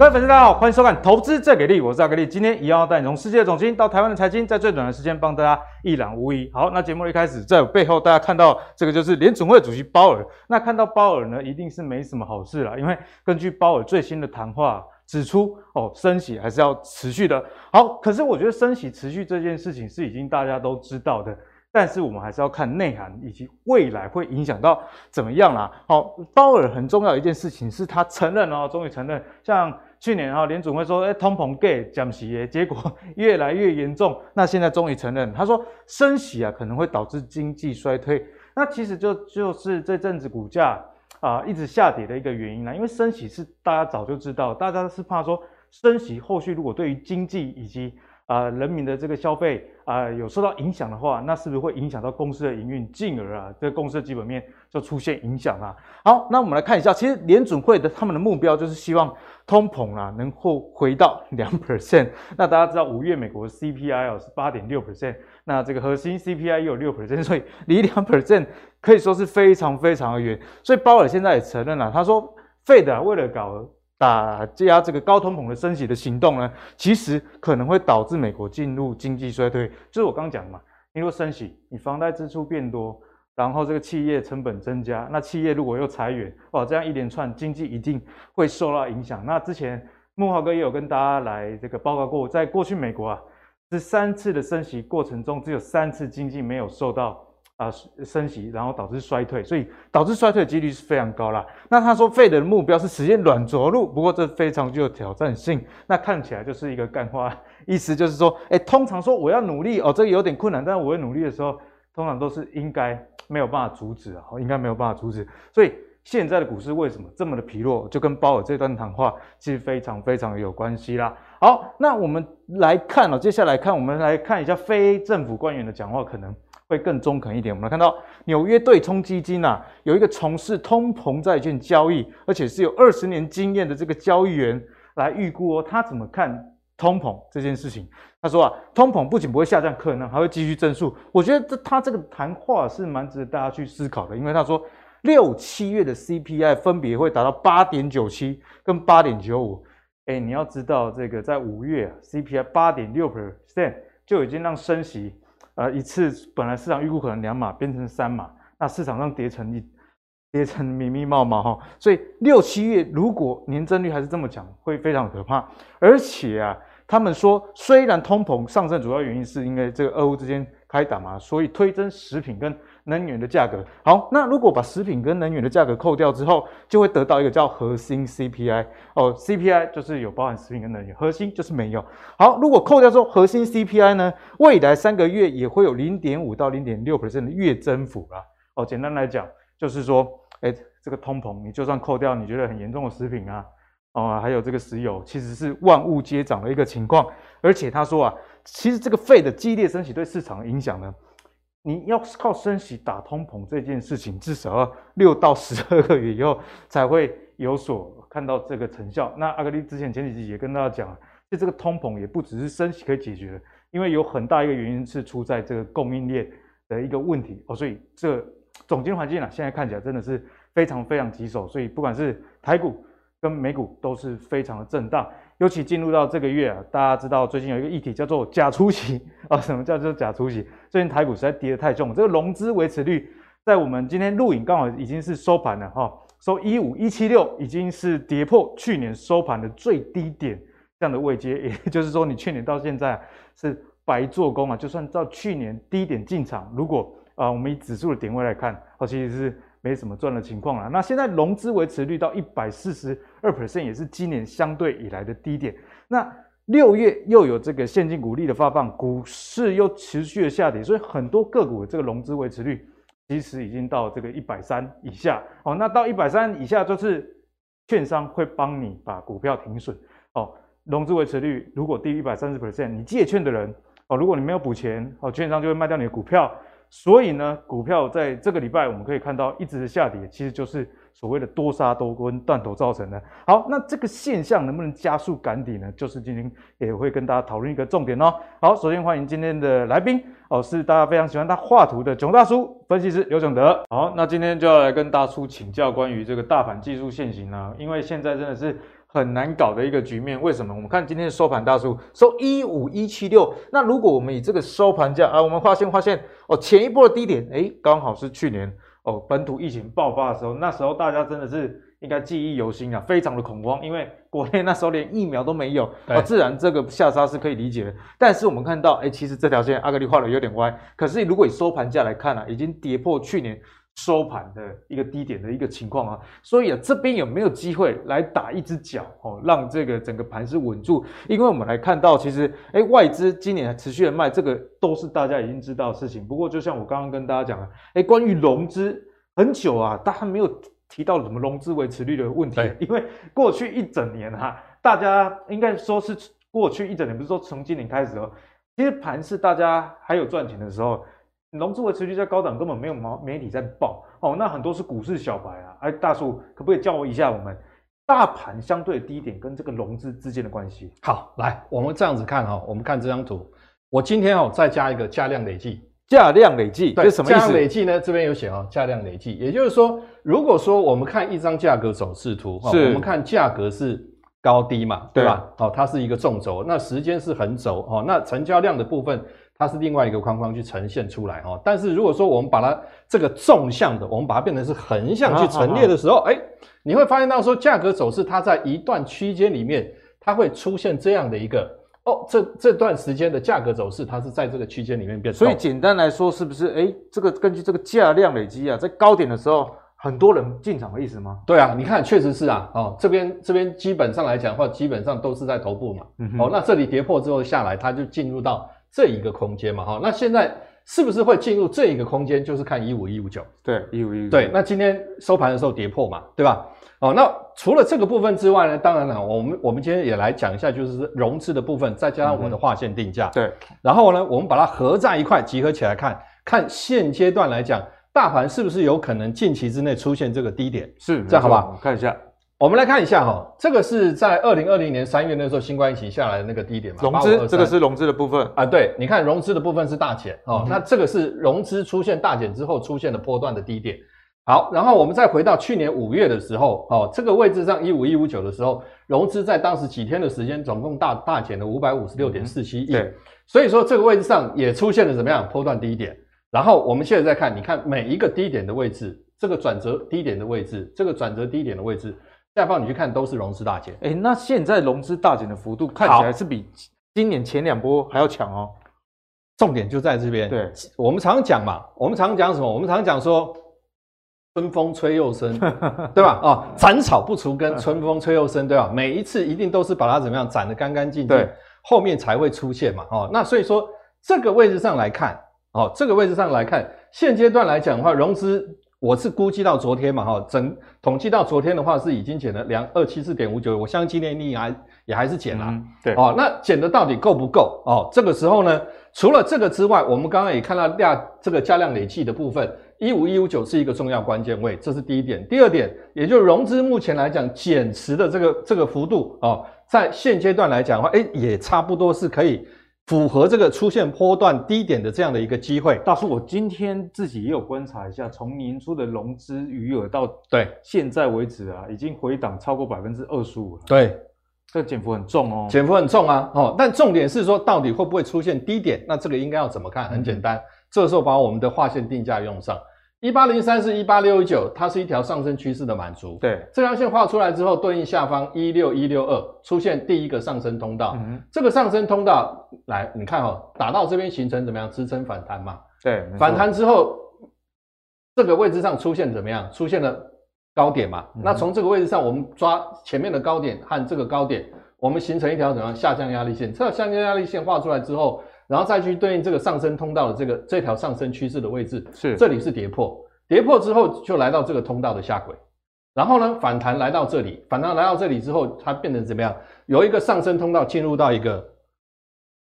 各位粉丝大家好，欢迎收看《投资最给力》，我是阿格力。今天一样要带你从世界的总经到台湾的财经，在最短的时间帮大家一览无遗。好，那节目一开始，在我背后大家看到这个就是联总会主席鲍尔。那看到鲍尔呢，一定是没什么好事了，因为根据鲍尔最新的谈话指出，哦，升息还是要持续的。好，可是我觉得升息持续这件事情是已经大家都知道的。但是我们还是要看内涵以及未来会影响到怎么样啦。好，鲍尔很重要一件事情是他承认哦，终于承认，像去年哈，联总会说，哎，通膨给降息耶，结果越来越严重。那现在终于承认，他说升息啊可能会导致经济衰退。那其实就就是这阵子股价啊一直下跌的一个原因啦，因为升息是大家早就知道，大家是怕说升息后续如果对于经济以及啊，人民的这个消费啊，有受到影响的话，那是不是会影响到公司的营运，进而啊，这个公司的基本面就出现影响啊？好，那我们来看一下，其实联准会的他们的目标就是希望通膨啊能够回到 两 percent。那大家知道五月美国 CPI 哦是八点六 percent，那这个核心 CPI 也有六 percent，所以离两 percent 可以说是非常非常的远。所以鲍尔现在也承认了，他说，Fed 啊为了搞。打压这个高通膨的升息的行动呢，其实可能会导致美国进入经济衰退。就是我刚讲的嘛，你若升息，你房贷支出变多，然后这个企业成本增加，那企业如果又裁员，哇，这样一连串经济一定会受到影响。那之前慕驊哥也有跟大家来这个报告过，在过去美国啊，这三次的升息过程中，只有三次经济没有受到。啊，升息，然后导致衰退，所以导致衰退的几率是非常高啦。那他说，Fed 的目标是实现软着陆，不过这非常具有挑战性。那看起来就是一个干话，意思就是说，哎，通常说我要努力哦，这个有点困难，但是我会努力的时候，通常都是应该没有办法阻止啊，应该没有办法阻止。所以现在的股市为什么这么的疲弱，就跟鲍尔这段谈话其实非常非常有关系啦。好，那我们来看哦，接下来看，我们来看一下非政府官员的讲话，可能。会更中肯一点。我们来看到纽约对冲基金啊，有一个从事通膨债券交易，而且是有二十年经验的这个交易员来预估哦，他怎么看通膨这件事情？他说啊，通膨不仅不会下降，可能还会继续增速。我觉得这他这个谈话是蛮值得大家去思考的，因为他说六七月的 CPI 分别会达到八点九七跟八点九五。哎，你要知道这个在五月，CPI 八点六 percent 就已经让升息。呃，一次本来市场预估可能两码变成三码，那市场上跌成一跌成密密麻麻哈，所以六七月如果年增率还是这么强，会非常可怕。而且啊，他们说虽然通膨上升主要原因是因为这个俄乌之间开打嘛，所以推增食品跟。能源的价格好，那如果把食品跟能源的价格扣掉之后，就会得到一个叫核心 CPI 哦，CPI 就是有包含食品跟能源，核心就是没有。好，如果扣掉之后，核心 CPI 呢，未来三个月也会有零点五到零点六 percent 的月增幅啦。哦，简单来讲就是说，哎，这个通膨你就算扣掉你觉得很严重的食品啊，哦，还有这个石油，其实是万物皆涨的一个情况。而且他说啊，其实这个 Fed 的激烈升息对市场的影响呢。你要靠升息打通膨这件事情，至少要六到十二个月以后才会有所看到这个成效。那阿格力之前前几集也跟大家讲，就这个通膨也不只是升息可以解决的，因为有很大一个原因是出在这个供应链的一个问题哦。所以这总经环境啊，现在看起来真的是非常非常棘手。所以不管是台股跟美股都是非常的震荡。尤其进入到这个月啊，大家知道最近有一个议题叫做假出息啊，什么叫做假出息？最近台股实在跌得太重，这个融资维持率在我们今天录影刚好已经是收盘了哈，收一五一七六，已经是跌破去年收盘的最低点这样的位阶，也就是说你去年到现在是白做工啊，就算到去年低点进场，如果啊我们以指数的点位来看，它其实是。没什么赚的情况了。那现在融资维持率到一百四十二 percent，也是今年相对以来的低点。那六月又有这个现金股利的发放，股市又持续的下跌，所以很多个股的这个融资维持率其实已经到这个一百三以下。哦，那到一百三以下就是券商会帮你把股票停损。哦，融资维持率如果低于一百三十 percent，你借券的人哦，如果你没有补钱，哦，券商就会卖掉你的股票。所以呢，股票在这个礼拜我们可以看到一直的下跌，其实就是所谓的多杀多跟断头造成的。好，那这个现象能不能加速赶底呢？就是今天也会跟大家讨论一个重点哦。好，首先欢迎今天的来宾哦，是大家非常喜欢他画图的囧大叔分析师刘囧德。好，那今天就要来跟大叔请教关于这个大盘技术线型呢，因为现在真的是很难搞的一个局面。为什么？我们看今天的收盘大数收一五一七六。那如果我们以这个收盘价啊，我们发现发现哦，前一波的低点，哎，刚好是去年哦本土疫情爆发的时候，那时候大家真的是应该记忆犹新啊，非常的恐慌，因为国内那时候连疫苗都没有啊、哦，自然这个下杀是可以理解的。但是我们看到，哎，其实这条线阿格力画的有点歪，可是如果以收盘价来看啊，已经跌破去年。收盘的一个低点的一个情况啊，所以啊，这边有没有机会来打一只脚哦，让这个整个盘是稳住？因为我们来看到，其实哎，外资今年持续的卖，这个都是大家已经知道的事情。不过，就像我刚刚跟大家讲的，哎，关于融资很久啊，大家没有提到什么融资维持率的问题，因为过去一整年哈、啊，大家应该说是过去一整年，不是说从今年开始哦，其实盘是大家还有赚钱的时候。融资维持率在高档，根本没有媒媒体在报哦。那很多是股市小白啊。哎，大叔可不可以教我一下我们大盘相对低点跟这个融资之间的关系？好，来，我们这样子看哈、哦，我们看这张图。我今天哦再加一个价量累计，价量累计，对，什么意思？价量累计呢？这边有写哦，价量累计，也就是说，如果说我们看一张价格走势图，哈、哦，我们看价格是高低嘛，对吧？好哦，它是一个纵轴，那时间是横轴哦，那成交量的部分。它是另外一个框框去呈现出来哈，但是如果说我们把它这个纵向的，我们把它变成是横向去陈列的时候，哎、欸，你会发现到说价格走势它在一段区间里面，它会出现这样的一个哦，这这段时间的价格走势它是在这个区间里面变。所以简单来说，是不是哎、欸，这个根据这个价量累积啊，在高点的时候很多人进场的意思吗？对啊，你看确实是啊，哦，这边这边基本上来讲的话，基本上都是在头部嘛，嗯、哦，那这里跌破之后下来，它就进入到。这一个空间嘛，哈，那现在是不是会进入这一个空间？就是看一五一五九，对，一五一五九，对。那今天收盘的时候跌破嘛，对吧？哦，那除了这个部分之外呢，当然了，我们我们今天也来讲一下，就是融资的部分，再加上我们的划线定价，对。然后呢，我们把它合在一块，集合起来看，看现阶段来讲，大盘是不是有可能近期之内出现这个低点？是，这样好不好？看一下。我们来看一下哈，这个是在二零二零年三月那时候新冠疫情下来的那个低点嘛？融资，这个是融资的部分啊。对，你看融资的部分是大减哦、嗯，那这个是融资出现大减之后出现的波段的低点。好，然后我们再回到去年五月的时候，哦，这个位置上一五一五九的时候，融资在当时几天的时间总共大大减了五百五十六点四七亿。对，所以说这个位置上也出现了怎么样波段低点。然后我们现在再看，你看每一个低点的位置，这个转折低点的位置，这个转折低点的位置。下方你去看都是融资大减，哎，那现在融资大减的幅度看起来是比今年前两波还要强哦。重点就在这边，对，我们常讲嘛，我们常讲什么？我们常讲说春风吹又生，对吧？啊、哦，斩草不除根，春风吹又生，对吧？每一次一定都是把它怎么样斩得干干净净，对，后面才会出现嘛。哦，那所以说这个位置上来看，哦，这个位置上来看，现阶段来讲的话，融资。我是估计到昨天嘛，哈，整统计到昨天的话是已经减了两二七四点五九，我相信今天你还也还是减了，嗯，对，哦，那减的到底够不够？哦，这个时候呢，除了这个之外，我们刚刚也看到量这个价量累计的部分，一五一五九是一个重要关键位，这是第一点。第二点，也就是融资目前来讲减持的这个这个幅度哦，在现阶段来讲的话，诶，也差不多是可以。符合这个出现波段低点的这样的一个机会，大叔，我今天自己也有观察一下，从年初的融资余额到对现在为止啊，已经回档超过百分之二十五了。对，这减幅很重哦，减幅很重啊。哦，但重点是说，到底会不会出现低点？那这个应该要怎么看？很简单，嗯、这个时候把我们的划线定价用上。一八零三是一八六一九，它是一条上升趋势的满足。对，这条线画出来之后，对应下方一六一六二出现第一个上升通道。嗯，这个上升通道来，你看哦，打到这边形成怎么样？支撑反弹嘛。对，反弹之后，这个位置上出现怎么样？出现了高点嘛。嗯、那从这个位置上，我们抓前面的高点和这个高点，我们形成一条怎么样？下降压力线。这条下降压力线画出来之后。然后再去对应这个上升通道的这个这条上升趋势的位置，是这里是跌破，跌破之后就来到这个通道的下轨，然后呢反弹来到这里，反弹来到这里之后，它变成怎么样？有一个上升通道进入到一个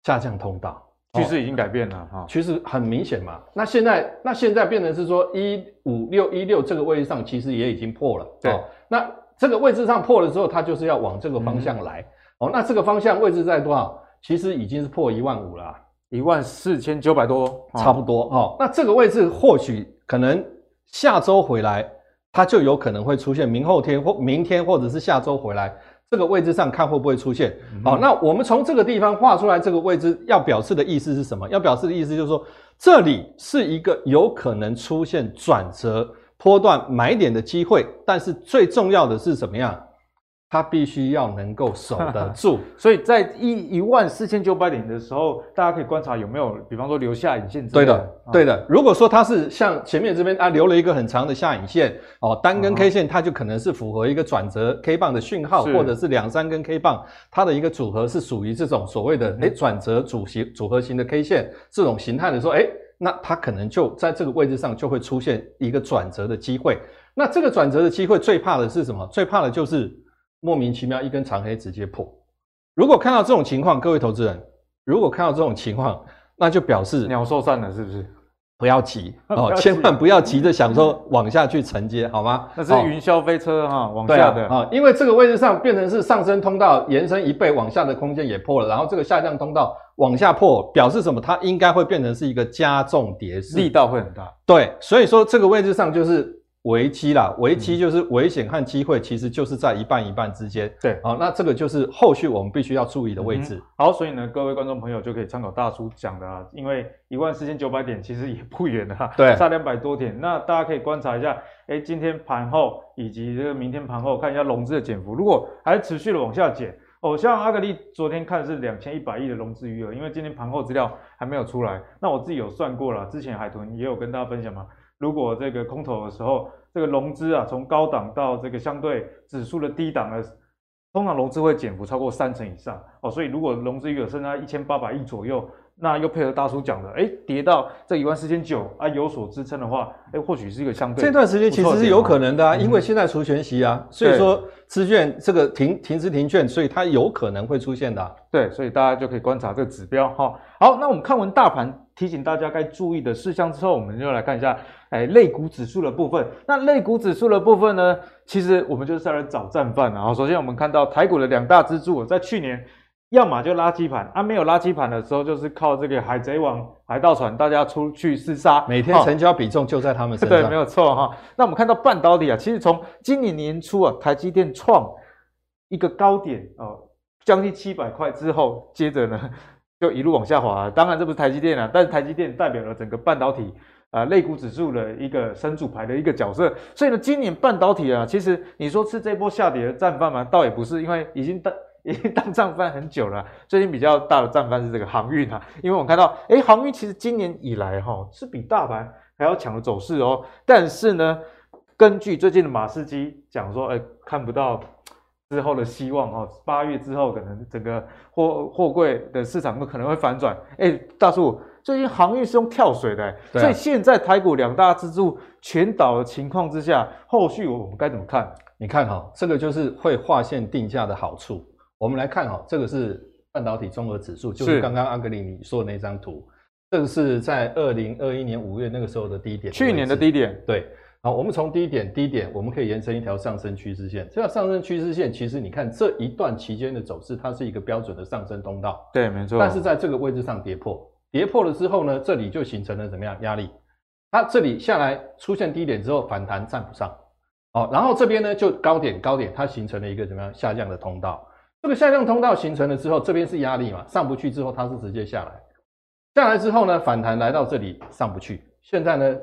下降通道，趋势已经改变了哈、哦，趋势很明显嘛。那现在那现在变成是说一五六一六这个位置上其实也已经破了，对，哦、那这个位置上破了之后，它就是要往这个方向来，嗯、哦，那这个方向位置在多少？其实已经是破一万五了。一万四千九百多，差不多哈、哦。那这个位置或许可能下周回来，它就有可能会出现明后天或明天或者是下周回来，这个位置上看会不会出现。嗯、好，那我们从这个地方画出来这个位置，要表示的意思是什么？要表示的意思就是说，这里是一个有可能出现转折波段买点的机会，但是最重要的是什么样？它必须要能够守得 住，所以在一一万四千九百点的时候，大家可以观察有没有，比方说留下影线。对的，对的。如果说它是像前面这边啊留了一个很长的下影线哦，单根 K 线它就可能是符合一个转折 K 棒的讯号，或者是两三根 K 棒，它的一个组合是属于这种所谓的哎转折组型组合型的 K 线这种形态的时候，诶那它可能就在这个位置上就会出现一个转折的机会。那这个转折的机会最怕的是什么？最怕的就是。莫名其妙一根长黑直接破，如果看到这种情况，各位投资人，如果看到这种情况，那就表示鸟兽散了，是不是？不要急 哦，千万不要急着想说 往下去承接，好吗？那是云霄飞车哈，往下的啊，因为这个位置上变成是上升通道延伸一倍往下的空间也破了，然后这个下降通道往下破，表示什么？它应该会变成是一个加重跌势，力道会很大。对，所以说这个位置上就是。危机啦，危机就是危险和机会，其实就是在一半一半之间。对，好，那这个就是后续我们必须要注意的位置。嗯、好，所以呢，各位观众朋友就可以参考大叔讲的啊，因为一万四千九百点其实也不远啊，对，差两百多点。那大家可以观察一下，哎，今天盘后以及这个明天盘后看一下融资的减幅，如果还持续的往下减，哦，像阿格力昨天看是两千一百亿的融资余额，因为今天盘后资料还没有出来，那我自己有算过了，之前海豚也有跟大家分享嘛，如果这个空头的时候。这个融资啊，从高档到这个相对指数的低档的，通常融资会减幅超过三成以上哦。所以如果融资余额剩下一千八百亿左右，那又配合大叔讲的，哎，跌到这一万四千九啊，有所支撑的话，哎，或许是一个相对这段时间其实是有可能的啊，因为现在除权息啊，嗯、所以说资券这个停停资停券，所以它有可能会出现的、啊。对，所以大家就可以观察这个指标哈。好，那我们看完大盘。提醒大家该注意的事项之后，我们就来看一下，哎，类股指数的部分。那类股指数的部分呢，其实我们就是来找战犯。然后，首先我们看到台股的两大支柱，在去年要么就垃圾盘啊，没有垃圾盘的时候，就是靠这个海贼王、海盗船，大家出去厮杀，每天成交比重就在他们身上。对，没有错哈。那我们看到半导体啊，其实从今年年初啊，台积电创一个高点哦，将近七百块之后，接着呢。就一路往下滑，当然这不是台积电啊，但是台积电代表了整个半导体啊类股指数的一个神主牌的一个角色，所以呢，今年半导体啊，其实你说是这波下跌的战犯吗？倒也不是，因为已经当已经 当战犯很久了。最近比较大的战犯是这个航运啊，因为我们看到，哎航运其实今年以来哈、哦、是比大盘还要强的走势哦，但是呢，根据最近的马士基讲说，哎看不到。之后的希望哦，八月之后可能整个货货柜的市场可能会反转。哎，大叔，最近航运是用跳水的，啊、所以现在台股两大支柱全倒的情况之下，后续我们该怎么看？你看哈，这个就是会划线定价的好处。我们来看哈，这个是半导体综合指数，就是刚刚阿格里你说的那张图，这个是在二零二一年五月那个时候的低点，去年的低点，对。好，我们从低点低点，我们可以延伸一条上升趋势线。这条上升趋势线，其实你看这一段期间的走势，它是一个标准的上升通道。对，没错。但是在这个位置上跌破，跌破了之后呢，这里就形成了怎么样压力？它这里下来出现低点之后反弹站不上，好，然后这边呢就高点高点，它形成了一个怎么样下降的通道？这个下降通道形成了之后，这边是压力嘛，上不去之后它是直接下来，下来之后呢反弹来到这里上不去，现在呢？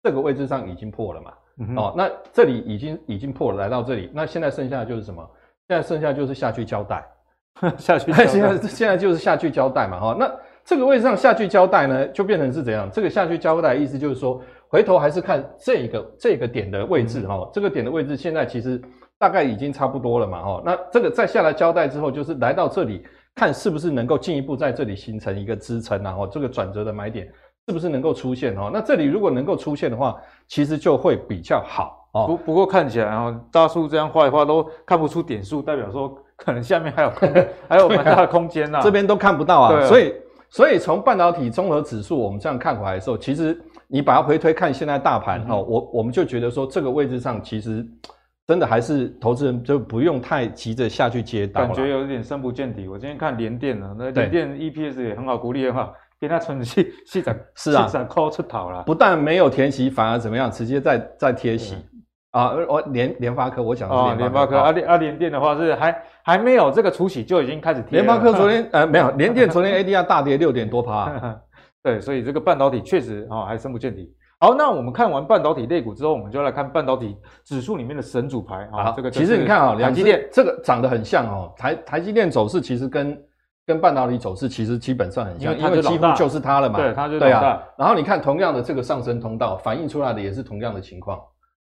这个位置上已经破了嘛？嗯、哦，那这里已经已经破了，来到这里，那现在剩下的就是什么？现在剩下就是下去交代，下去交代。现在现在就是下去交代嘛？哈、哦，那这个位置上下去交代呢，就变成是怎样？这个下去交代的意思就是说，回头还是看这个这个点的位置哈、嗯哦，这个点的位置现在其实大概已经差不多了嘛？哈、哦，那这个再下来交代之后，就是来到这里看是不是能够进一步在这里形成一个支撑，然后这个转折的买点。是不是能够出现哦？那这里如果能够出现的话，其实就会比较好哦。不不过看起来哦，大叔这样画一画都看不出点数，代表说可能下面还有 还有蛮大的空间呐、啊。这边都看不到啊。啊，所以所以从半导体综合指数我们这样看回来的时候，其实你把它回推看现在大盘哈、嗯，我我们就觉得说这个位置上其实真的还是投资人就不用太急着下去接单，感觉有点深不见底。我今天看联电了，那联电 EPS 也很好，股利也很好。给他存息，息涨，是啊，息涨抠出头了。不但没有填息，反而怎么样？直接在在贴息啊，我联联发科，我讲的是联发科，阿联阿联电的话是还还没有这个除息就已经开始贴。联发科昨天 呃没有，联电昨天 ADR 大跌六点多趴，对，所以这个半导体确实啊、哦、还深不见底。好，那我们看完半导体类股之后，我们就来看半导体指数里面的神主牌啊。这个其实你看啊，台积电这个长得很像哦，台台积电走势其实跟跟半导体走势其实基本上很像，因为，几乎就是它了嘛。对，它就对啊。然后你看同样的这个上升通道，反映出来的也是同样的情况，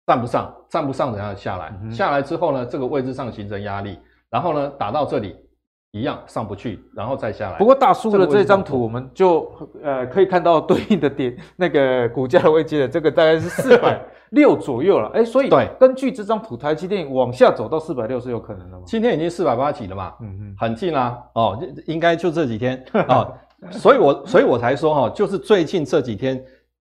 站不上，站不上，怎样下来？嗯、下来之后呢，这个位置上形成压力，然后呢打到这里。一样上不去，然后再下来。不过大叔的这张图，我们就呃可以看到对应的点，那个股价的位阶的这个大概是四百 六左右了。哎、欸，所以对，根据这张图，台积电往下走到四百六是有可能的吗？今天已经四百八几了嘛，嗯嗯，很近啦、啊。哦，应该就这几天哦，所以我所以我才说哈，就是最近这几天。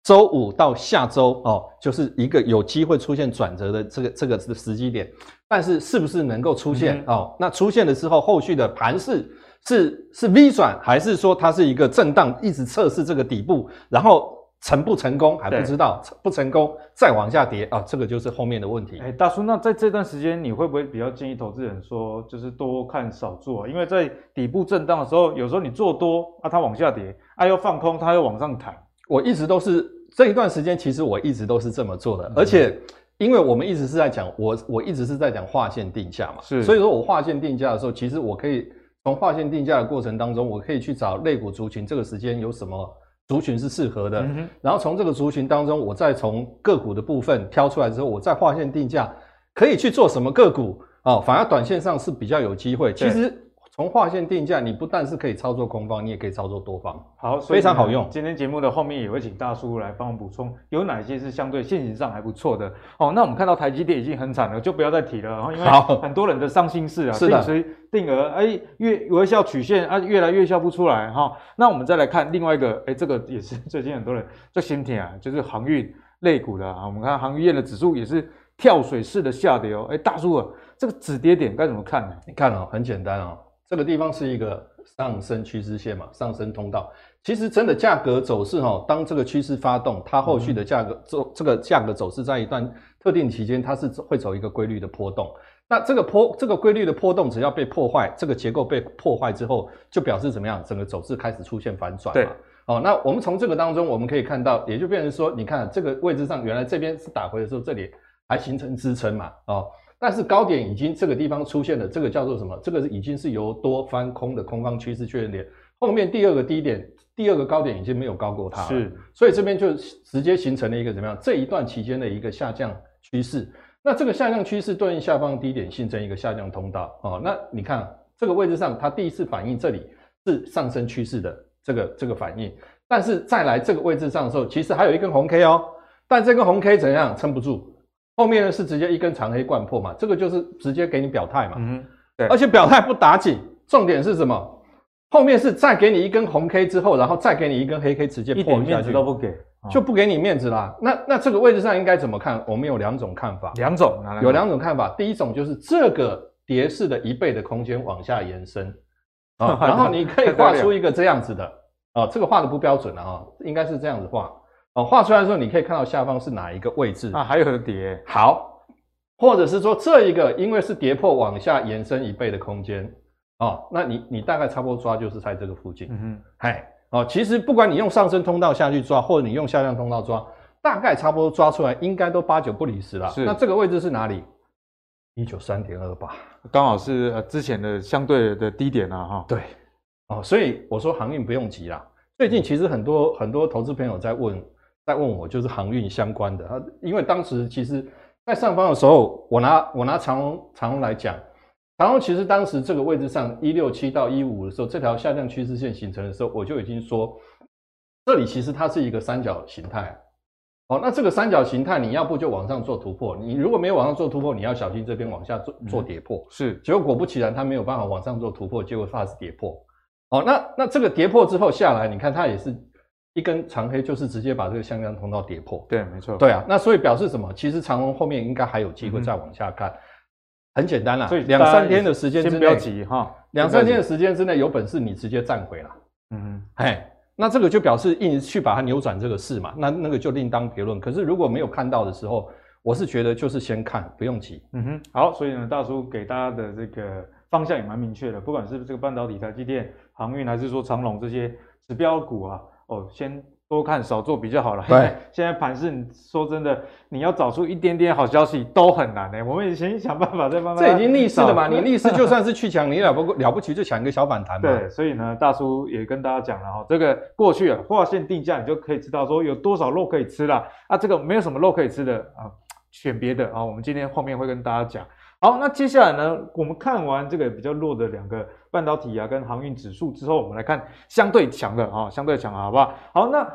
周五到下周哦，就是一个有机会出现转折的这个这个时机点，但是是不是能够出现、嗯、哦？那出现的时候，后续的盘势是是 V 转，还是说它是一个震荡，一直测试这个底部，然后成不成功还不知道，不成功再往下跌啊？这个就是后面的问题。哎，大叔，那在这段时间，你会不会比较建议投资人说，就是多看少做？因为在底部震荡的时候，有时候你做多啊，它往下跌，啊又放空，它又往上弹。我一直都是这一段时间，其实我一直都是这么做的，嗯、而且因为我们一直是在讲我，我一直是在讲划线定价嘛，是，所以说我划线定价的时候，其实我可以从划线定价的过程当中，我可以去找类股族群，这个时间有什么族群是适合的，嗯、然后从这个族群当中，我再从个股的部分挑出来之后，我再划线定价，可以去做什么个股哦，反而短线上是比较有机会，其实。从划线定价，你不但是可以操作空方，你也可以操作多方，好，非常好用。今天节目的后面也会请大叔来帮我补充，有哪些是相对现行上还不错的。哦，那我们看到台积电已经很惨了，就不要再提了。因为 很多人的伤心事啊，是的，所以定额哎，月微笑曲线啊，越来越笑不出来哈。那我们再来看另外一个，哎，这个也是最近很多人最心疼啊，就是航运类股的啊。我们看航运业的指数也是跳水式的下跌哦。哎，大叔啊，这个止跌点该怎么看呢？你看哦，很简单哦。这个地方是一个上升趋势线嘛，上升通道。其实真的价格走势哈，当这个趋势发动，它后续的价格走这个价格走势，在一段特定期间，它是会走一个规律的波动。那这个波这个规律的波动，只要被破坏，这个结构被破坏之后，就表示怎么样？整个走势开始出现反转嘛。哦，那我们从这个当中，我们可以看到，也就变成说，你看这个位置上，原来这边是打回的时候，这里还形成支撑嘛？哦。但是高点已经这个地方出现了，这个叫做什么？这个已经是由多翻空的空方趋势确认点。后面第二个低点，第二个高点已经没有高过它了，是，所以这边就直接形成了一个怎么样？这一段期间的一个下降趋势。那这个下降趋势对应下方低点形成一个下降通道哦。那你看这个位置上，它第一次反应这里是上升趋势的这个这个反应，但是再来这个位置上的时候，其实还有一根红 K 哦，但这根红 K 怎样撑不住？后面呢是直接一根长黑贯破嘛，这个就是直接给你表态嘛，嗯，对，而且表态不打紧，重点是什么？后面是再给你一根红 K 之后，然后再给你一根黑 K，直接破面子都不给，就不给你面子啦。那那这个位置上应该怎么看？我们有两种看法，两种，有两种看法。第一种就是这个跌势的一倍的空间往下延伸啊，然后你可以画出一个这样子的啊，这个画的不标准了啊，应该是这样子画。哦，画出来的时候，你可以看到下方是哪一个位置啊？还有个跌，好，或者是说这一个，因为是跌破往下延伸一倍的空间哦，那你你大概差不多抓就是在这个附近，嗯哼，嗨，哦，其实不管你用上升通道下去抓，或者你用下降通道抓，大概差不多抓出来，应该都八九不离十了。是，那这个位置是哪里？一九三点二八，刚好是呃之前的相对的低点啊，哈，对，哦，所以我说航运不用急啦。最近其实很多很多投资朋友在问。在问我就是航运相关的啊，因为当时其实，在上方的时候，我拿我拿长龙长龙来讲，长龙其实当时这个位置上一六七到一五的时候，这条下降趋势线形成的时候，我就已经说，这里其实它是一个三角形态。哦，那这个三角形态，你要不就往上做突破，你如果没有往上做突破，你要小心这边往下做做跌破。是，结果果不其然，它没有办法往上做突破，结果它是跌破。哦，那那这个跌破之后下来，你看它也是。一根长黑就是直接把这个向量通道跌破，对，没错，对啊，那所以表示什么？其实长虹后面应该还有机会再往下看，嗯、很简单啦，所以两三天的时间之内，先不要急哈，两三天的时间之内有本事你直接站回了，嗯，哎，那这个就表示硬去把它扭转这个事嘛，那那个就另当别论。可是如果没有看到的时候，我是觉得就是先看，不用急。嗯哼，好，所以呢，大叔给大家的这个方向也蛮明确的，不管是这个半导体、台积电、航运，还是说长隆这些指标股啊，哦，先。多看少做比较好了。对，现在盘势，你说真的，你要找出一点点好消息都很难呢。我们以前想办法再慢慢。这已经逆势了嘛？你逆势就算是去抢，你了不了不起就抢一个小反弹嘛。对，所以呢，大叔也跟大家讲了哈，这个过去啊，划线定价，你就可以知道说有多少肉可以吃了啊。这个没有什么肉可以吃的啊，选别的啊。我们今天后面会跟大家讲。好，那接下来呢，我们看完这个比较弱的两个半导体啊跟航运指数之后，我们来看相对强的啊，相对强的好不好？好，那。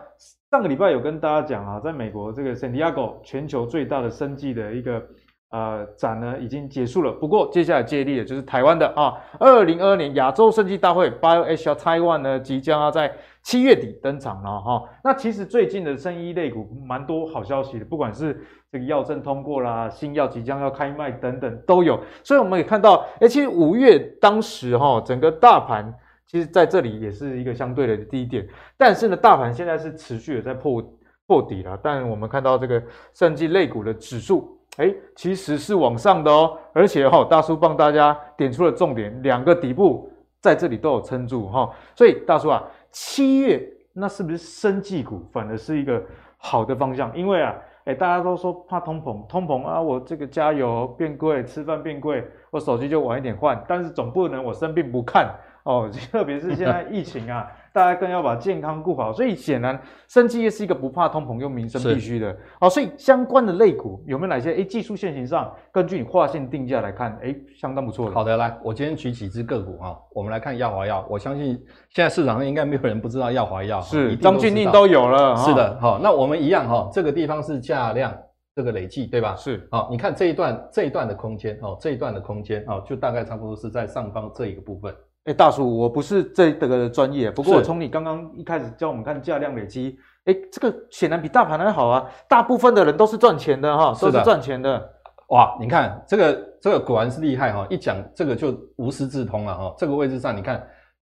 上个礼拜有跟大家讲啊，在美国这个圣地亚哥全球最大的生技的一个呃展呢，已经结束了。不过接下来接力的就是台湾的啊，二零二二年亚洲生技大会 BioAsia Taiwan 呢，即将要在七月底登场了哈。那其实最近的生医类股蛮多好消息的，不管是这个药证通过啦，新药即将要开卖等等都有。所以我们也看到，哎，其实五月当时哈，整个大盘。其实在这里也是一个相对的低点，但是呢，大盘现在是持续的在破破底了。但我们看到这个生技类股的指数，哎，其实是往上的哦。而且哈，大叔帮大家点出了重点，两个底部在这里都有撑住哈。所以大叔啊，七月那是不是生技股反而是一个好的方向？因为啊，哎，大家都说怕通膨，通膨啊，我这个加油变贵，吃饭变贵，我手机就晚一点换。但是总不能我生病不看。哦，特别是现在疫情啊，大家更要把健康顾好，所以显然生技业是一个不怕通膨又民生必须的。好、哦，所以相关的类股有没有哪些？哎，技术线型上，根据你划线定价来看，哎，相当不错的。好的，来，我今天举几只个股哈，我们来看耀华药。我相信现在市场上应该没有人不知道耀华药，是张俊宁都有了。是的，好、哦，那我们一样哈，这个地方是价量这个累计对吧？是，好，你看这一段这一段的空间哦，这一段的空间哦，就大概差不多是在上方这一个部分。哎，大叔，我不是这个专业，不过我从你刚刚一开始教我们看价量累积，哎，这个显然比大盘还好啊！大部分的人都是赚钱的哈，都是赚钱的。哇，你看这个这个果然是厉害哈！一讲这个就无师自通了哈。这个位置上你看，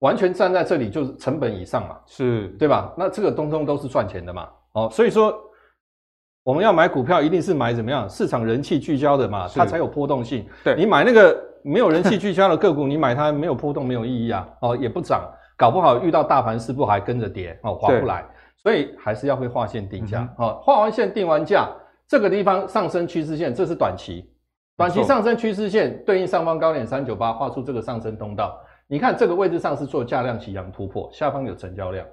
完全站在这里就是成本以上嘛，是对吧？那这个东东都是赚钱的嘛，哦，所以说我们要买股票一定是买怎么样？市场人气聚焦的嘛，它才有波动性。对，你买那个。没有人气聚焦的个股，你买它没有波动，没有意义啊！哦，也不涨，搞不好遇到大盘是不还跟着跌哦，划不来，所以还是要会画线定价哦。画完线定完价，这个地方上升趋势线，这是短期，短期上升趋势线对应上方高点三九八，画出这个上升通道。你看这个位置上是做价量齐扬突破，下方有成交量，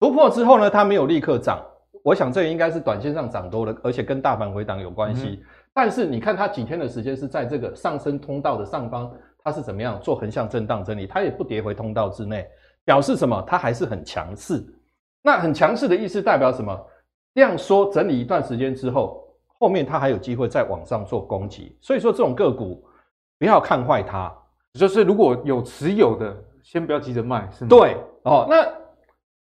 突破之后呢，它没有立刻涨，我想这应该是短线上涨多了，而且跟大盘回档有关系。嗯但是你看它几天的时间是在这个上升通道的上方，它是怎么样做横向震荡整理，它也不跌回通道之内，表示什么？它还是很强势。那很强势的意思代表什么？量缩整理一段时间之后，后面它还有机会再往上做攻击。所以说这种个股不要看坏它，就是如果有持有的，先不要急着卖，是吗？对哦，那。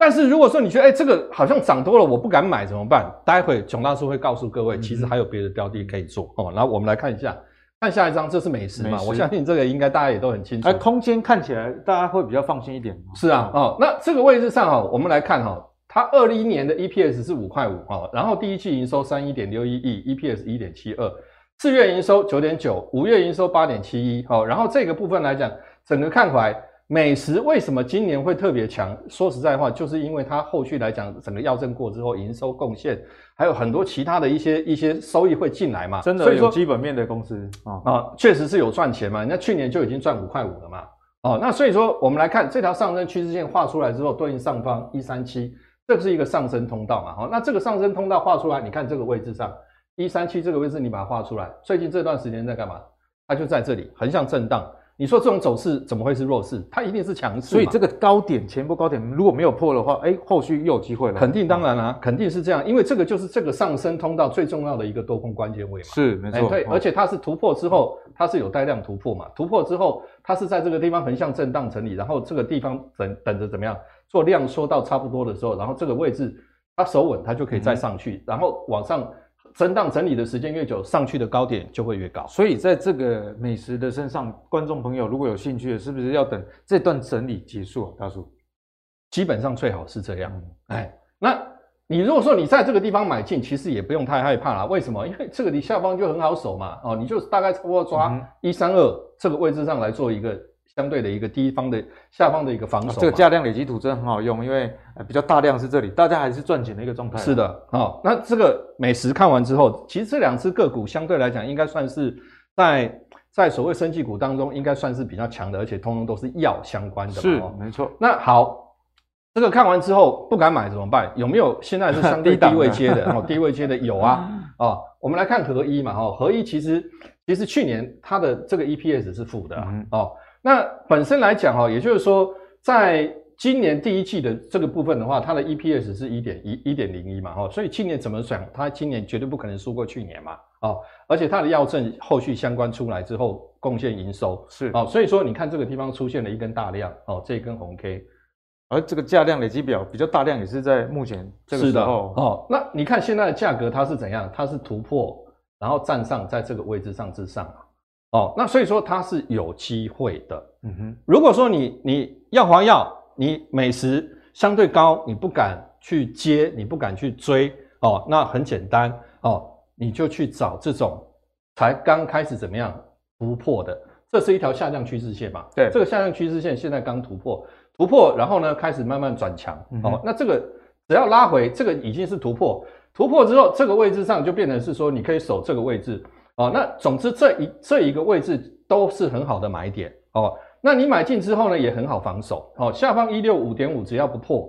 但是如果说你觉得哎、欸，这个好像涨多了，我不敢买怎么办？待会囧大叔会告诉各位，其实还有别的标的可以做哦。然后我们来看一下，看下一张，这是美食嘛？我相信这个应该大家也都很清楚。哎，空间看起来大家会比较放心一点。是啊，哦，那这个位置上哈，我们来看哈，它二零一年的 EPS 是五块五哈，然后第一季营收三一点六一亿，EPS 一点七二，四月营收九点九，五月营收八点七一，哦，然后这个部分来讲，整个看回来。美食为什么今年会特别强？说实在话，就是因为它后续来讲，整个药证过之后，营收贡献还有很多其他的一些一些收益会进来嘛。真的有基本面的公司啊啊，确实是有赚钱嘛。那去年就已经赚五块五了嘛。哦，那所以说我们来看这条上升趋势线画出来之后，对应上方一三七，这是一个上升通道嘛。好，那这个上升通道画出来，你看这个位置上一三七这个位置，你把它画出来。最近这段时间在干嘛？它就在这里横向震荡。你说这种走势怎么会是弱势？它一定是强势。所以这个高点前波高点如果没有破的话，哎，后续又有机会了。肯定，当然啦、啊，肯定是这样，因为这个就是这个上升通道最重要的一个多空关键位嘛。是，没错。对，而且它是突破之后，它是有带量突破嘛？突破之后，它是在这个地方横向震荡整理，然后这个地方等等着怎么样做量缩到差不多的时候，然后这个位置它守稳，它就可以再上去，嗯、然后往上。震荡整理的时间越久，上去的高点就会越高。所以在这个美食的身上，观众朋友如果有兴趣的，是不是要等这段整理结束啊？大叔，基本上最好是这样。哎，那你如果说你在这个地方买进，其实也不用太害怕啦。为什么？因为这个你下方就很好守嘛。哦，你就大概差不多抓一三二这个位置上来做一个相对的一个低方的下方的一个防守，啊。这个价量累积图真的很好用，因为比较大量是这里，大家还是赚钱的一个状态。是的，哦，那这个美食看完之后，其实这两只个股相对来讲，应该算是在在所谓生技股当中，应该算是比较强的，而且通通都是药相关的嘛。是，没错。那好。这个看完之后不敢买怎么办？有没有现在是相对 低位接的？哦，低位接的有啊。哦，我们来看合一嘛。哦，合一其实其实去年它的这个 EPS 是负的啊。哦，那本身来讲哦，也就是说，在今年第一季的这个部分的话，它的 EPS 是一点一一点零一嘛。哦，所以去年怎么想，它今年绝对不可能输过去年嘛。哦，而且它的药证后续相关出来之后，贡献营收是哦，所以说你看这个地方出现了一根大量哦，这一根红 K。而这个价量累积表比较大量，也是在目前这个时候哦。那你看现在的价格它是怎样？它是突破，然后站上在这个位置上之上哦。那所以说它是有机会的。嗯哼。如果说你你药华药，你美食相对高，你不敢去接，你不敢去追哦。那很简单哦，你就去找这种才刚开始怎么样突破的，这是一条下降趋势线嘛？对，这个下降趋势线现在刚突破。突破，然后呢，开始慢慢转强。嗯、哦，那这个只要拉回，这个已经是突破。突破之后，这个位置上就变成是说，你可以守这个位置。哦，那总之这一这一个位置都是很好的买点。哦，那你买进之后呢，也很好防守。哦，下方一六五点五只要不破，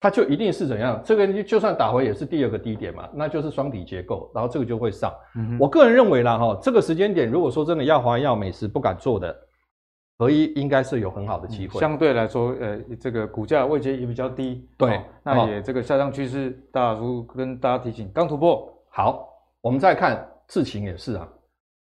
它就一定是怎样？这个就算打回也是第二个低点嘛，那就是双底结构，然后这个就会上。嗯、我个人认为啦，哈、哦，这个时间点如果说真的要华药美食不敢做的。合一应该是有很好的机会，相对来说，呃，这个股价位阶也比较低，对、哦，那也这个下降趋势，大叔跟大家提醒，刚突破。好，我们再看智勤也是啊，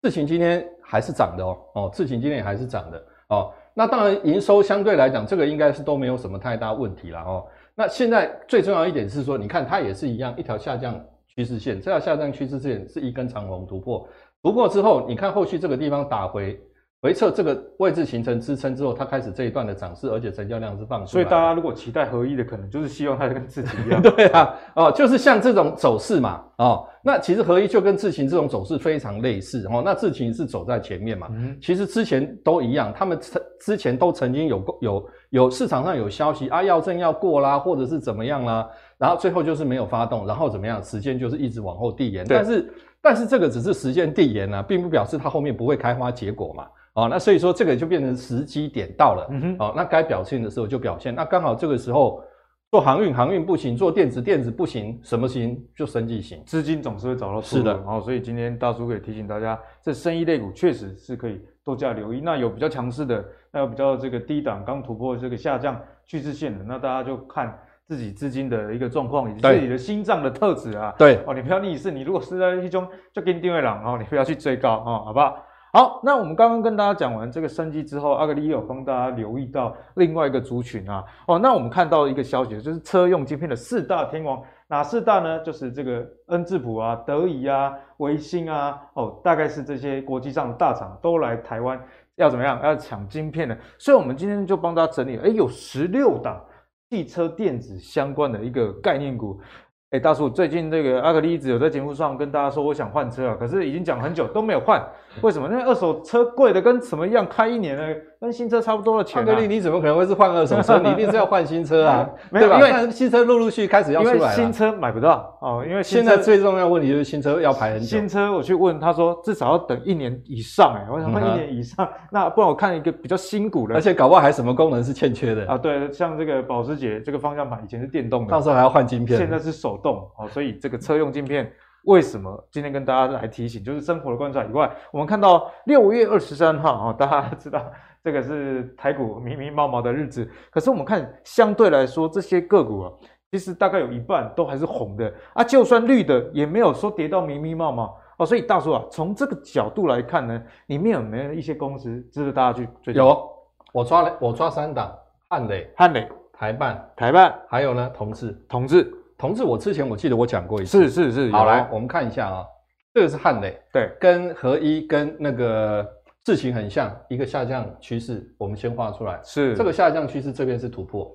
智勤今天还是涨的哦，哦，智勤今天也还是涨的哦。那当然营收相对来讲，这个应该是都没有什么太大问题了哦。那现在最重要一点是说，你看它也是一样，一条下降趋势线，这条下降趋势线是一根长红突破，突破之后，你看后续这个地方打回。回撤这个位置形成支撑之后，它开始这一段的涨势，而且成交量是放出来。所以大家如果期待合一的，可能就是希望它跟自己一样。对啊，哦，就是像这种走势嘛，哦，那其实合一就跟智勤这种走势非常类似哦。那智勤是走在前面嘛，嗯、其实之前都一样，他们曾之前都曾经有有有市场上有消息啊，要证要过啦，或者是怎么样啦，然后最后就是没有发动，然后怎么样，时间就是一直往后递延。但是但是这个只是时间递延啊，并不表示它后面不会开花结果嘛。哦，那所以说这个就变成时机点到了，嗯哼，哦，那该表现的时候就表现，那刚好这个时候做航运，航运不行；做电子，电子不行，什么行？就生技行，资金总是会找到出路。是的，哦，所以今天大叔可以提醒大家，这生意类股确实是可以多加留意。那有比较强势的，那有比较这个低档刚突破这个下降趋势线的，那大家就看自己资金的一个状况以及自己的心脏的特质啊。对，哦，你不要逆势，你如果是在一中就给你定位了，哦，你不要去追高啊，哦，好不好？好，那我们刚刚跟大家讲完这个生技之后，阿格里也有帮大家留意到另外一个族群啊。哦，那我们看到一个消息，就是车用晶片的四大天王，哪四大呢？就是这个恩智浦啊、德仪啊、微星啊，哦，大概是这些国际上的大厂都来台湾要怎么样？要抢晶片的。所以，我们今天就帮大家整理了，诶，有十六档汽车电子相关的一个概念股。哎，大叔，最近这个阿格力一直有在节目上跟大家说，我想换车啊，可是已经讲很久都没有换，为什么？因为二手车贵的跟什么一样，开一年呢？跟新车差不多的钱、啊。阿格力，你怎么可能会是换二手车？你一定是要换新车 啊，对吧？因为新车陆陆续续开始要出来了。新车买不到哦，因为现在最重要的问题就是新车要排很久。新车我去问他说，至少要等一年以上哎，我想问一年以上，嗯、那不然我看一个比较新股的，而且搞不好还什么功能是欠缺的啊？对，像这个保时捷这个方向盘以前是电动的，到时候还要换晶片，现在是手动哦，所以这个车用晶片为什么今天跟大家来提醒，就是生活的观察以外，我们看到六月二十三号啊，大家知道。这个是台股迷迷茫茫的日子，可是我们看相对来说，这些个股啊，其实大概有一半都还是红的啊，就算绿的也没有说跌到迷迷茫茫哦。所以大叔啊，从这个角度来看呢，里面有没有一些公司值得大家去追？有，我抓了，我抓三档：汉磊、汉磊、台办、台办，还有呢，同志、同志、同志。我之前我记得我讲过一次，是是是。好，来我们看一下啊，这个是汉磊，对，跟合一跟那个。事情很像一个下降趋势，我们先画出来。是这个下降趋势这边是突破，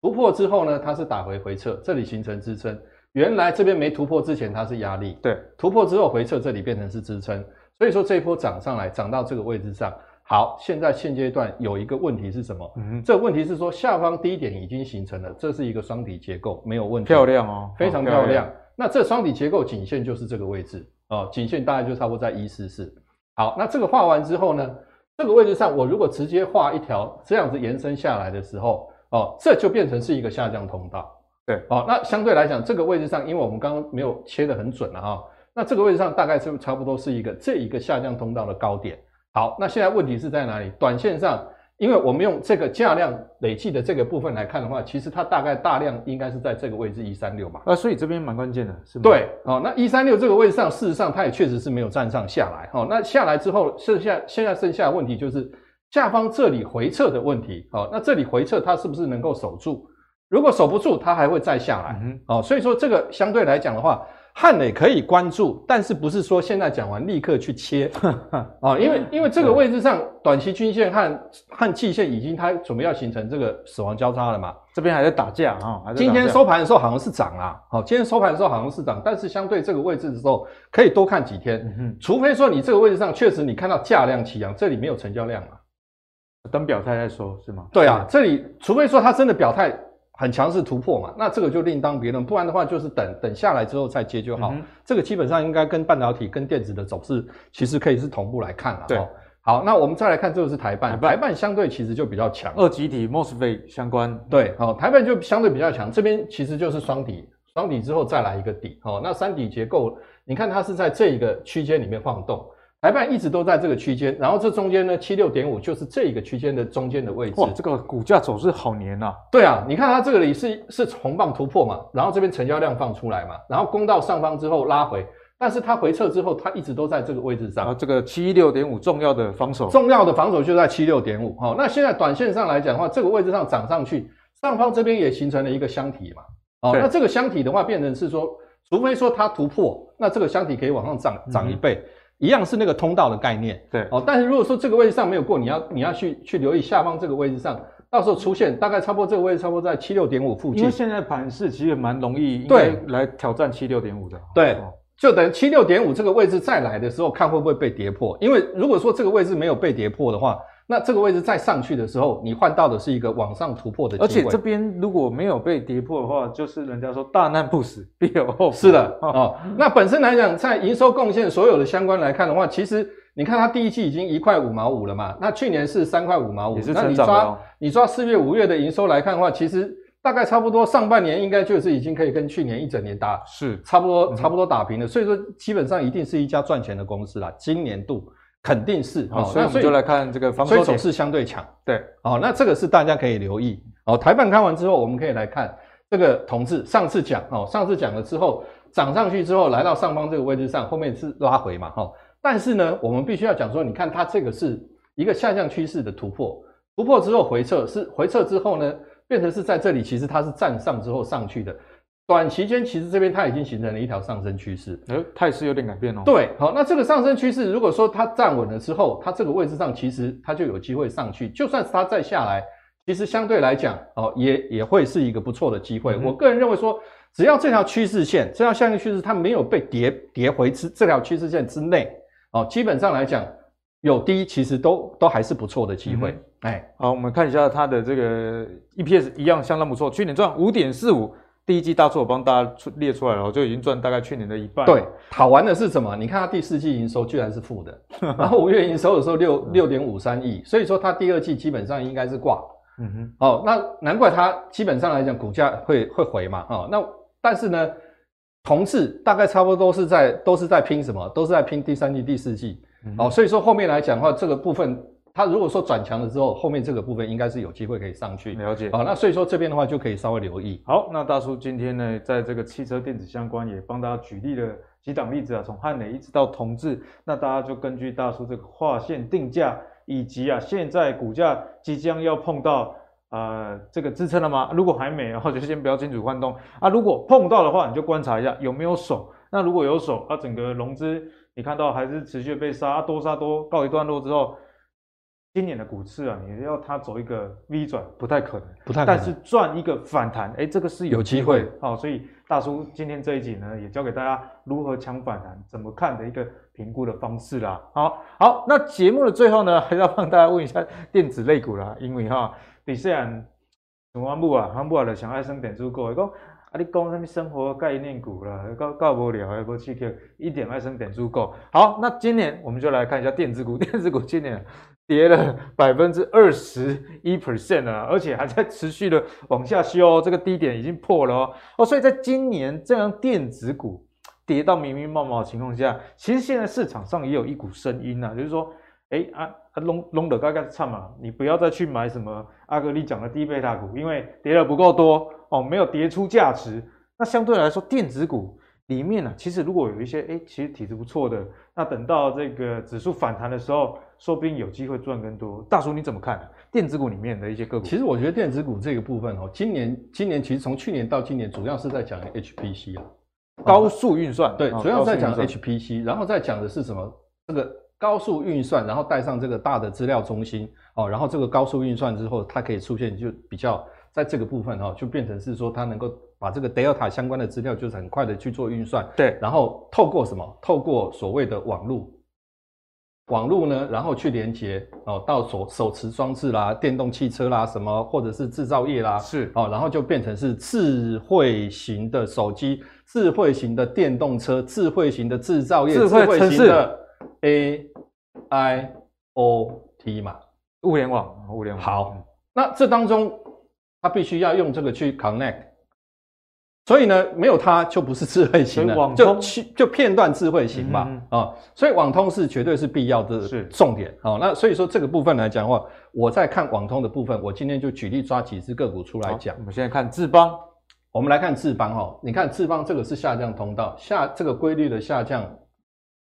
突破之后呢，它是打回回撤，这里形成支撑。原来这边没突破之前它是压力，对，突破之后回撤，这里变成是支撑。所以说这一波涨上来，涨到这个位置上。好，现在现阶段有一个问题是什么？嗯，这个问题是说下方低点已经形成了，这是一个双底结构，没有问题。漂亮哦，非常漂亮。那这双底结构颈线就是这个位置哦，颈线大概就差不多在一四四。好，那这个画完之后呢，这个位置上我如果直接画一条这样子延伸下来的时候，哦，这就变成是一个下降通道。对，哦，那相对来讲，这个位置上，因为我们刚刚没有切的很准了哈，那这个位置上大概是差不多是一个这一个下降通道的高点。好，那现在问题是在哪里？短线上，因为我们用这个价量累计的这个部分来看的话，其实它大概大量应该是在这个位置一三六嘛。啊，所以这边蛮关键的，是吗？对，哦，那一三六这个位置上，事实上它也确实是没有站上下来。哦，那下来之后，剩下现在剩下的问题就是下方这里回撤的问题。哦，那这里回撤它是不是能够守住？如果守不住，它还会再下来。嗯、哦，所以说这个相对来讲的话。汉磊可以关注，但是不是说现在讲完立刻去切啊？因为因为这个位置上短期均线和和季线已经它准备要形成这个死亡交叉了嘛？这边还在打架啊！今天收盘的时候好像是涨啦，好，今天收盘的时候好像是涨，但是相对这个位置的时候可以多看几天，嗯、除非说你这个位置上确实你看到价量齐扬，这里没有成交量啊？等表态再说，是吗？对啊，这里除非说他真的表态。很强势突破嘛，那这个就另当别论，不然的话就是等等下来之后再接就好。这个基本上应该跟半导体跟电子的走势其实可以是同步来看了。对，好，那我们再来看这个是台半，台半，台半相对其实就比较强，二极体 MOSFET 相关。对，好，台半就相对比较强，这边其实就是双底，双底之后再来一个底，好，那三底结构，你看它是在这一个区间里面晃动。台办一直都在这个区间，然后这中间呢，七六点五就是这个区间的中间的位置。哇，这个股价走势好黏呐。对啊，你看它这个里是是红棒突破嘛，然后这边成交量放出来嘛，然后攻到上方之后拉回，但是它回撤之后，它一直都在这个位置上。啊这个七六点五重要的防守，重要的防守就在七六点五。好，那现在短线上来讲的话，这个位置上涨上去，上方这边也形成了一个箱体嘛。哦，那这个箱体的话，变成是说，除非说它突破，那这个箱体可以往上涨涨一倍。嗯一样是那个通道的概念，对哦。但是如果说这个位置上没有过，你要你要去去留意下方这个位置上，到时候出现大概差不多这个位置差不多在七六点五附近。因为现在盘势其实蛮容易，对，来挑战七六点五的。对，就等七六点五这个位置再来的时候，看会不会被跌破。因为如果说这个位置没有被跌破的话。那这个位置再上去的时候，你换到的是一个往上突破的机会。而且这边如果没有被跌破的话，就是人家说大难不死必有后福。是的，哦，那本身来讲，在营收贡献所有的相关来看的话，其实你看它第一季已经一块五毛五了嘛，那去年是三块五毛五。那你抓你抓四月五月的营收来看的话，其实大概差不多上半年应该就是已经可以跟去年一整年打是差不多差不多打平了，所以说基本上一定是一家赚钱的公司啦，今年度。肯定是哦，所以我们就来看这个防守，所以走势相对强，对，哦，那这个是大家可以留意哦。台办看完之后，我们可以来看这个同志上次讲哦，上次讲了之后涨上去之后来到上方这个位置上，后面是拉回嘛，哈。但是呢，我们必须要讲说，你看它这个是一个下降趋势的突破，突破之后回撤，是回撤之后呢，变成是在这里，其实它是站上之后上去的。短期间其实这边它已经形成了一条上升趋势，呃，态势有点改变哦。对，好，那这个上升趋势，如果说它站稳了之后，它这个位置上其实它就有机会上去。就算是它再下来，其实相对来讲，哦，也也会是一个不错的机会。嗯、我个人认为说，只要这条趋势线，这条下降趋势它没有被跌跌回之这条趋势线之内，哦，基本上来讲有低，其实都都还是不错的机会。哎、嗯，好，我们看一下它的这个 EPS 一样相当不错，去年赚五点四五。第一季大错，我帮大家出列出来了，就已经赚大概去年的一半。对，好玩的是什么？你看它第四季营收居然是负的，然后五月营收的时候六六点五三亿，所以说它第二季基本上应该是挂。嗯哼，哦，那难怪它基本上来讲股价会会回嘛。哦，那但是呢，同志大概差不多都是在都是在拼什么？都是在拼第三季、第四季。嗯、哦，所以说后面来讲的话，这个部分。它如果说转强了之后，后面这个部分应该是有机会可以上去。了解。好，那所以说这边的话就可以稍微留意。好，那大叔今天呢，在这个汽车电子相关也帮大家举例了几档例子啊，从汉磊一直到同志，那大家就根据大叔这个划线定价，以及啊现在股价即将要碰到呃这个支撑了吗？如果还没，然后就先不要轻举妄动啊。如果碰到的话，你就观察一下有没有手。那如果有手，它整个融资你看到还是持续被杀，多杀多告一段落之后。今年的股市啊，你要它走一个 V 转不太可能，不太可能。但是赚一个反弹，哎，这个是有机会。好、哦，所以大叔今天这一集呢，也教给大家如何抢反弹，怎么看的一个评估的方式啦。好，好，那节目的最后呢，还是要帮大家问一下电子类股啦，因为哈，你虽然从阿木啊，阿木啊的想爱生点足够，讲啊，你讲什么生活概念股啦，够够无聊，还无去去一点二升点足够。好，那今年我们就来看一下电子股，电子股今年。跌了百分之二十一 percent 了，而且还在持续的往下修，这个低点已经破了哦哦，所以在今年这样电子股跌到明明白白的情况下，其实现在市场上也有一股声音呐，就是说，哎啊啊龙龙的刚刚唱嘛，你不要再去买什么阿格力讲的低贝塔股，因为跌的不够多哦，没有跌出价值。那相对来说，电子股里面呢，其实如果有一些哎，其实体质不错的，那等到这个指数反弹的时候。说不定有机会赚更多。大叔你怎么看、啊、电子股里面的一些个股？其实我觉得电子股这个部分哦，今年今年其实从去年到今年，主要是在讲 HPC 啊，高速运算。对，主要在讲 HPC，然后再讲的是什么？这个高速运算，然后带上这个大的资料中心哦，然后这个高速运算之后，它可以出现就比较在这个部分哈，就变成是说它能够把这个 Delta 相关的资料就是很快的去做运算。对，然后透过什么？透过所谓的网络。网络呢，然后去连接哦，到手手持装置啦、电动汽车啦什么，或者是制造业啦，是哦，然后就变成是智慧型的手机、智慧型的电动车、智慧型的制造业、智慧型的 A I O T 嘛，物联网，物联网。好，那这当中它必须要用这个去 connect。所以呢，没有它就不是智慧型的，就去就片段智慧型嘛啊、嗯哦，所以网通是绝对是必要的重点啊、哦。那所以说这个部分来讲的话，我在看网通的部分，我今天就举例抓几只个股出来讲。我们现在看智邦，我们来看智邦哈、哦，你看智邦这个是下降通道，下这个规律的下降，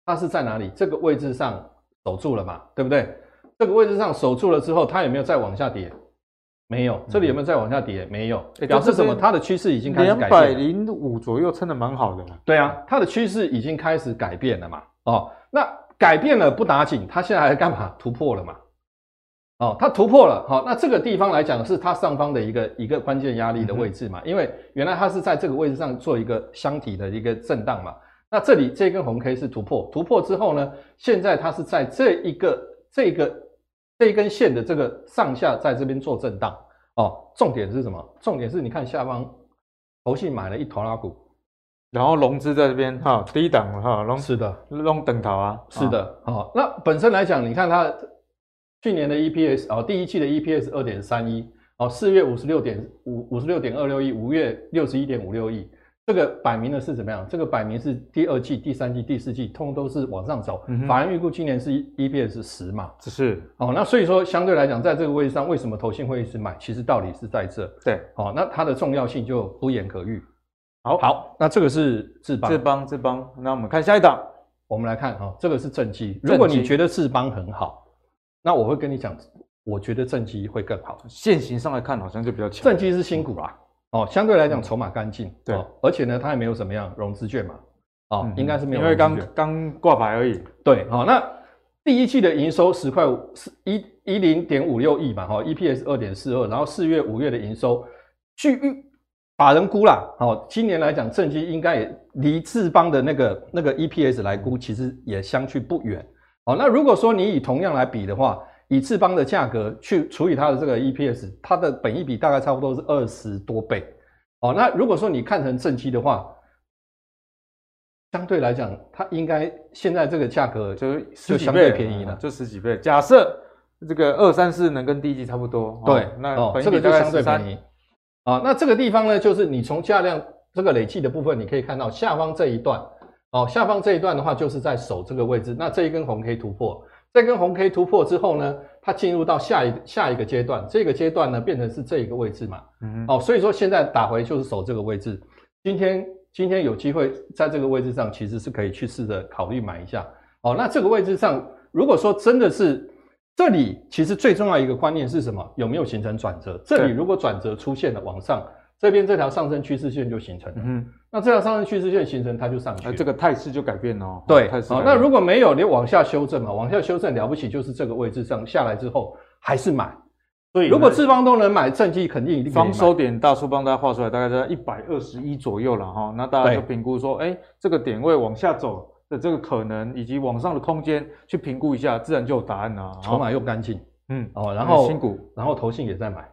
它是在哪里？这个位置上守住了嘛，对不对？这个位置上守住了之后，它有没有再往下跌？没有，这里有没有再往下跌？嗯、没有，表示什么？它的趋势已经开始改变。两百零五左右，撑的蛮好的嘛。对啊，它的趋势已经开始改变了嘛。哦，那改变了不打紧，它现在还干嘛？突破了嘛。哦，它突破了。好、哦，那这个地方来讲是它上方的一个一个关键压力的位置嘛。嗯、因为原来它是在这个位置上做一个箱体的一个震荡嘛。那这里这根红 K 是突破，突破之后呢，现在它是在这一个这个。这一根线的这个上下在这边做震荡哦，重点是什么？重点是你看下方，投信买了一头拉股，然后融资在这边哈，低档哈，融是的，融等头啊，是的，哦，那本身来讲，你看它去年的 EPS 哦，第一季的 EPS 二点三一哦，四月五十六点五五十六点二六亿，五月六十一点五六亿。这个摆明的是怎么样？这个摆明是第二季、第三季、第四季，通通都是往上走。嗯、法人预估今年是 EPS 是十嘛？只是哦，那所以说相对来讲，在这个位置上，为什么投信会一直买？其实道理是在这。对，哦，那它的重要性就不言可喻。好，好，那这个是智邦，智邦，智邦。那我们看下一档，我们来看哈、哦，这个是正基。如果你觉得智邦很好，那我会跟你讲，我觉得正基会更好。现行上来看，好像就比较强。正基是新股啦。哦，相对来讲筹码干净，对、哦，而且呢，它也没有怎么样融资券嘛，哦，嗯、应该是没有，因为刚刚挂牌而已。对，好、哦，那第一季的营收十块五，一一零点五六亿嘛，哈、哦，EPS 二点四二，然后四月五月的营收，据预法人估啦，哦，今年来讲，正基应该也离智邦的那个那个 EPS 来估，其实也相去不远。哦，那如果说你以同样来比的话，以智邦的价格去除以它的这个 EPS，它的本益比大概差不多是二十多倍。哦，那如果说你看成正基的话，相对来讲，它应该现在这个价格就就相对便宜了，就十几倍。假设这个二三四能跟第一季差不多，对，哦、那这个就相对便宜。啊，那这个地方呢，就是你从价量这个累计的部分，你可以看到下方这一段，哦，下方这一段的话，就是在守这个位置。那这一根红 K 突破。这根红 K 突破之后呢，它进入到下一下一个阶段，这个阶段呢变成是这一个位置嘛，嗯，哦，所以说现在打回就是守这个位置。今天今天有机会在这个位置上，其实是可以去试着考虑买一下。哦，那这个位置上，如果说真的是这里，其实最重要一个观念是什么？有没有形成转折？这里如果转折出现了往上，这边这条上升趋势线就形成了。嗯，那这条上升趋势线形成，它就上去，这个态势就改变了。对，好，那如果没有，你往下修正嘛，往下修正了不起，就是这个位置上下来之后还是买。所以如果志方都能买，正机肯定一定防守点，大叔帮大家画出来，大概在一百二十一左右了哈。那大家就评估说，哎，这个点位往下走的这个可能，以及往上的空间，去评估一下，自然就有答案了。筹码又干净，嗯，哦，然后新股，然后投信也在买，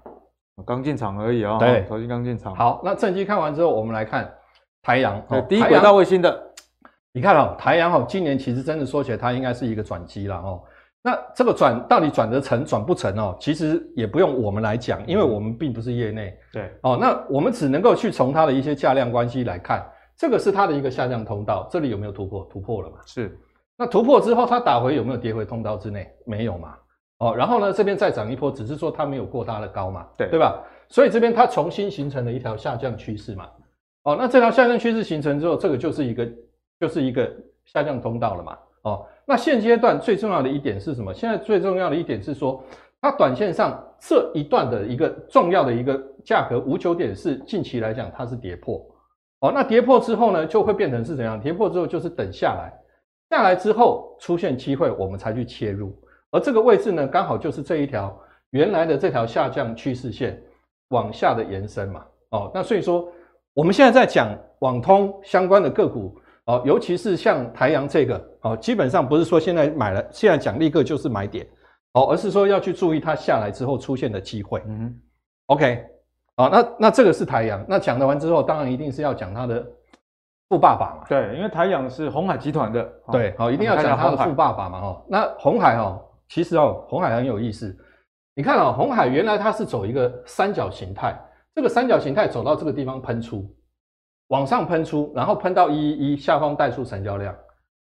刚进场而已啊。对，投信刚进场。好，那正机看完之后，我们来看台阳，对，低轨道卫星的，你看哦，台阳哦，今年其实真的说起来，它应该是一个转机了哦。那这个转到底转得成转不成哦？其实也不用我们来讲，因为我们并不是业内。对哦，那我们只能够去从它的一些价量关系来看，这个是它的一个下降通道，这里有没有突破？突破了嘛？是。那突破之后，它打回有没有跌回通道之内？没有嘛？哦，然后呢，这边再涨一波，只是说它没有过它的高嘛？对，对吧？所以这边它重新形成了一条下降趋势嘛？哦，那这条下降趋势形成之后，这个就是一个就是一个下降通道了嘛？哦。那现阶段最重要的一点是什么？现在最重要的一点是说，它短线上这一段的一个重要的一个价格五九点是近期来讲它是跌破，哦，那跌破之后呢，就会变成是怎样？跌破之后就是等下来，下来之后出现机会，我们才去切入，而这个位置呢，刚好就是这一条原来的这条下降趋势线往下的延伸嘛，哦，那所以说我们现在在讲网通相关的个股。哦，尤其是像台阳这个，哦，基本上不是说现在买了，现在讲立刻就是买点，哦，而是说要去注意它下来之后出现的机会。嗯，OK，好，那那这个是台阳，那讲的完之后，当然一定是要讲它的富爸爸嘛。对，因为台阳是鸿海集团的，对，好，一定要讲它的富爸爸嘛。哈，那红海哦，其实哦，红海很有意思。你看哦，红海原来它是走一个三角形态，这个三角形态走到这个地方喷出。往上喷出，然后喷到一一一下方带出成交量，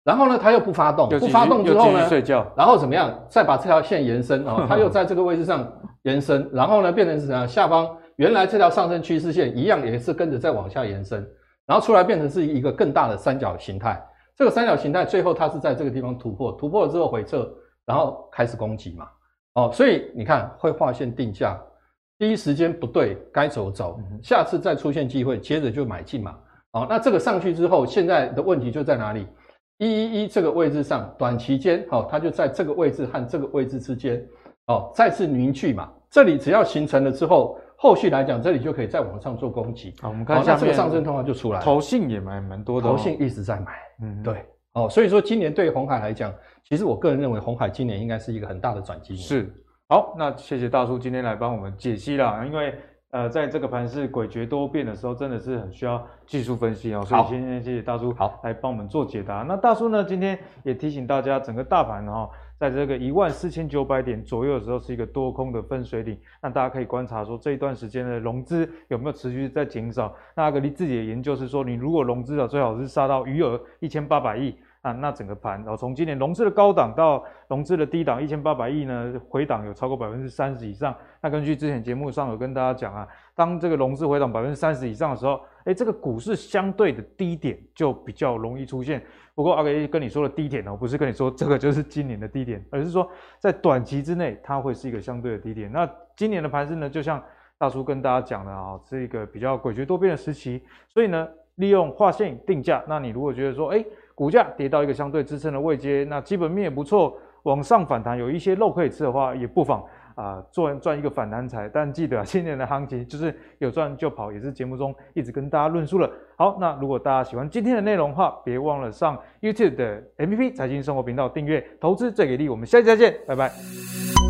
然后呢，它又不发动，不发动之后呢，睡觉，然后怎么样？再把这条线延伸哦，它又在这个位置上延伸，然后呢，变成是怎样？下方原来这条上升趋势线一样也是跟着再往下延伸，然后出来变成是一个更大的三角形态。这个三角形态最后它是在这个地方突破，突破了之后回撤，然后开始攻击嘛。哦，所以你看会划线定价。第一时间不对，该走走，下次再出现机会，接着就买进嘛。好，那这个上去之后，现在的问题就在哪里？一一一这个位置上，短期间，哦，它就在这个位置和这个位置之间，哦，再次凝聚嘛。这里只要形成了之后，后续来讲，这里就可以再往上做攻击。好，我们看一下这个上升通道就出来了。投信也买蛮多的，投信一直在买。嗯，对。哦，所以说今年对红海来讲，其实我个人认为红海今年应该是一个很大的转机。是。好，那谢谢大叔今天来帮我们解析啦。因为呃，在这个盘势诡谲多变的时候，真的是很需要技术分析哦。所以今天谢谢大叔好来帮我们做解答。那大叔呢，今天也提醒大家，整个大盘哈，在这个一万四千九百点左右的时候，是一个多空的分水岭。那大家可以观察说，这一段时间的融资有没有持续在减少？那阿格力自己的研究是说，你如果融资了，最好是杀到余额一千八百亿。啊，那整个盘，然后从今年融资的高档到融资的低档，一千八百亿呢，回档有超过百分之三十以上。那根据之前节目上有跟大家讲啊，当这个融资回档百分之三十以上的时候，哎，这个股市相对的低点就比较容易出现。不过阿格跟你说的低点哦，不是跟你说这个就是今年的低点，而是说在短期之内它会是一个相对的低点。那今年的盘势呢，就像大叔跟大家讲的啊，是一个比较诡谲多变的时期，所以呢，利用画线定价。那你如果觉得说，哎。股价跌到一个相对支撑的位阶，那基本面也不错，往上反弹有一些肉可以吃的话，也不妨啊赚赚一个反弹财。但记得啊，今年的行情就是有赚就跑，也是节目中一直跟大家论述了。好，那如果大家喜欢今天的内容的话，别忘了上 YouTube 的 MVP 财经生活频道订阅，投资最给力。我们下期再见，拜拜。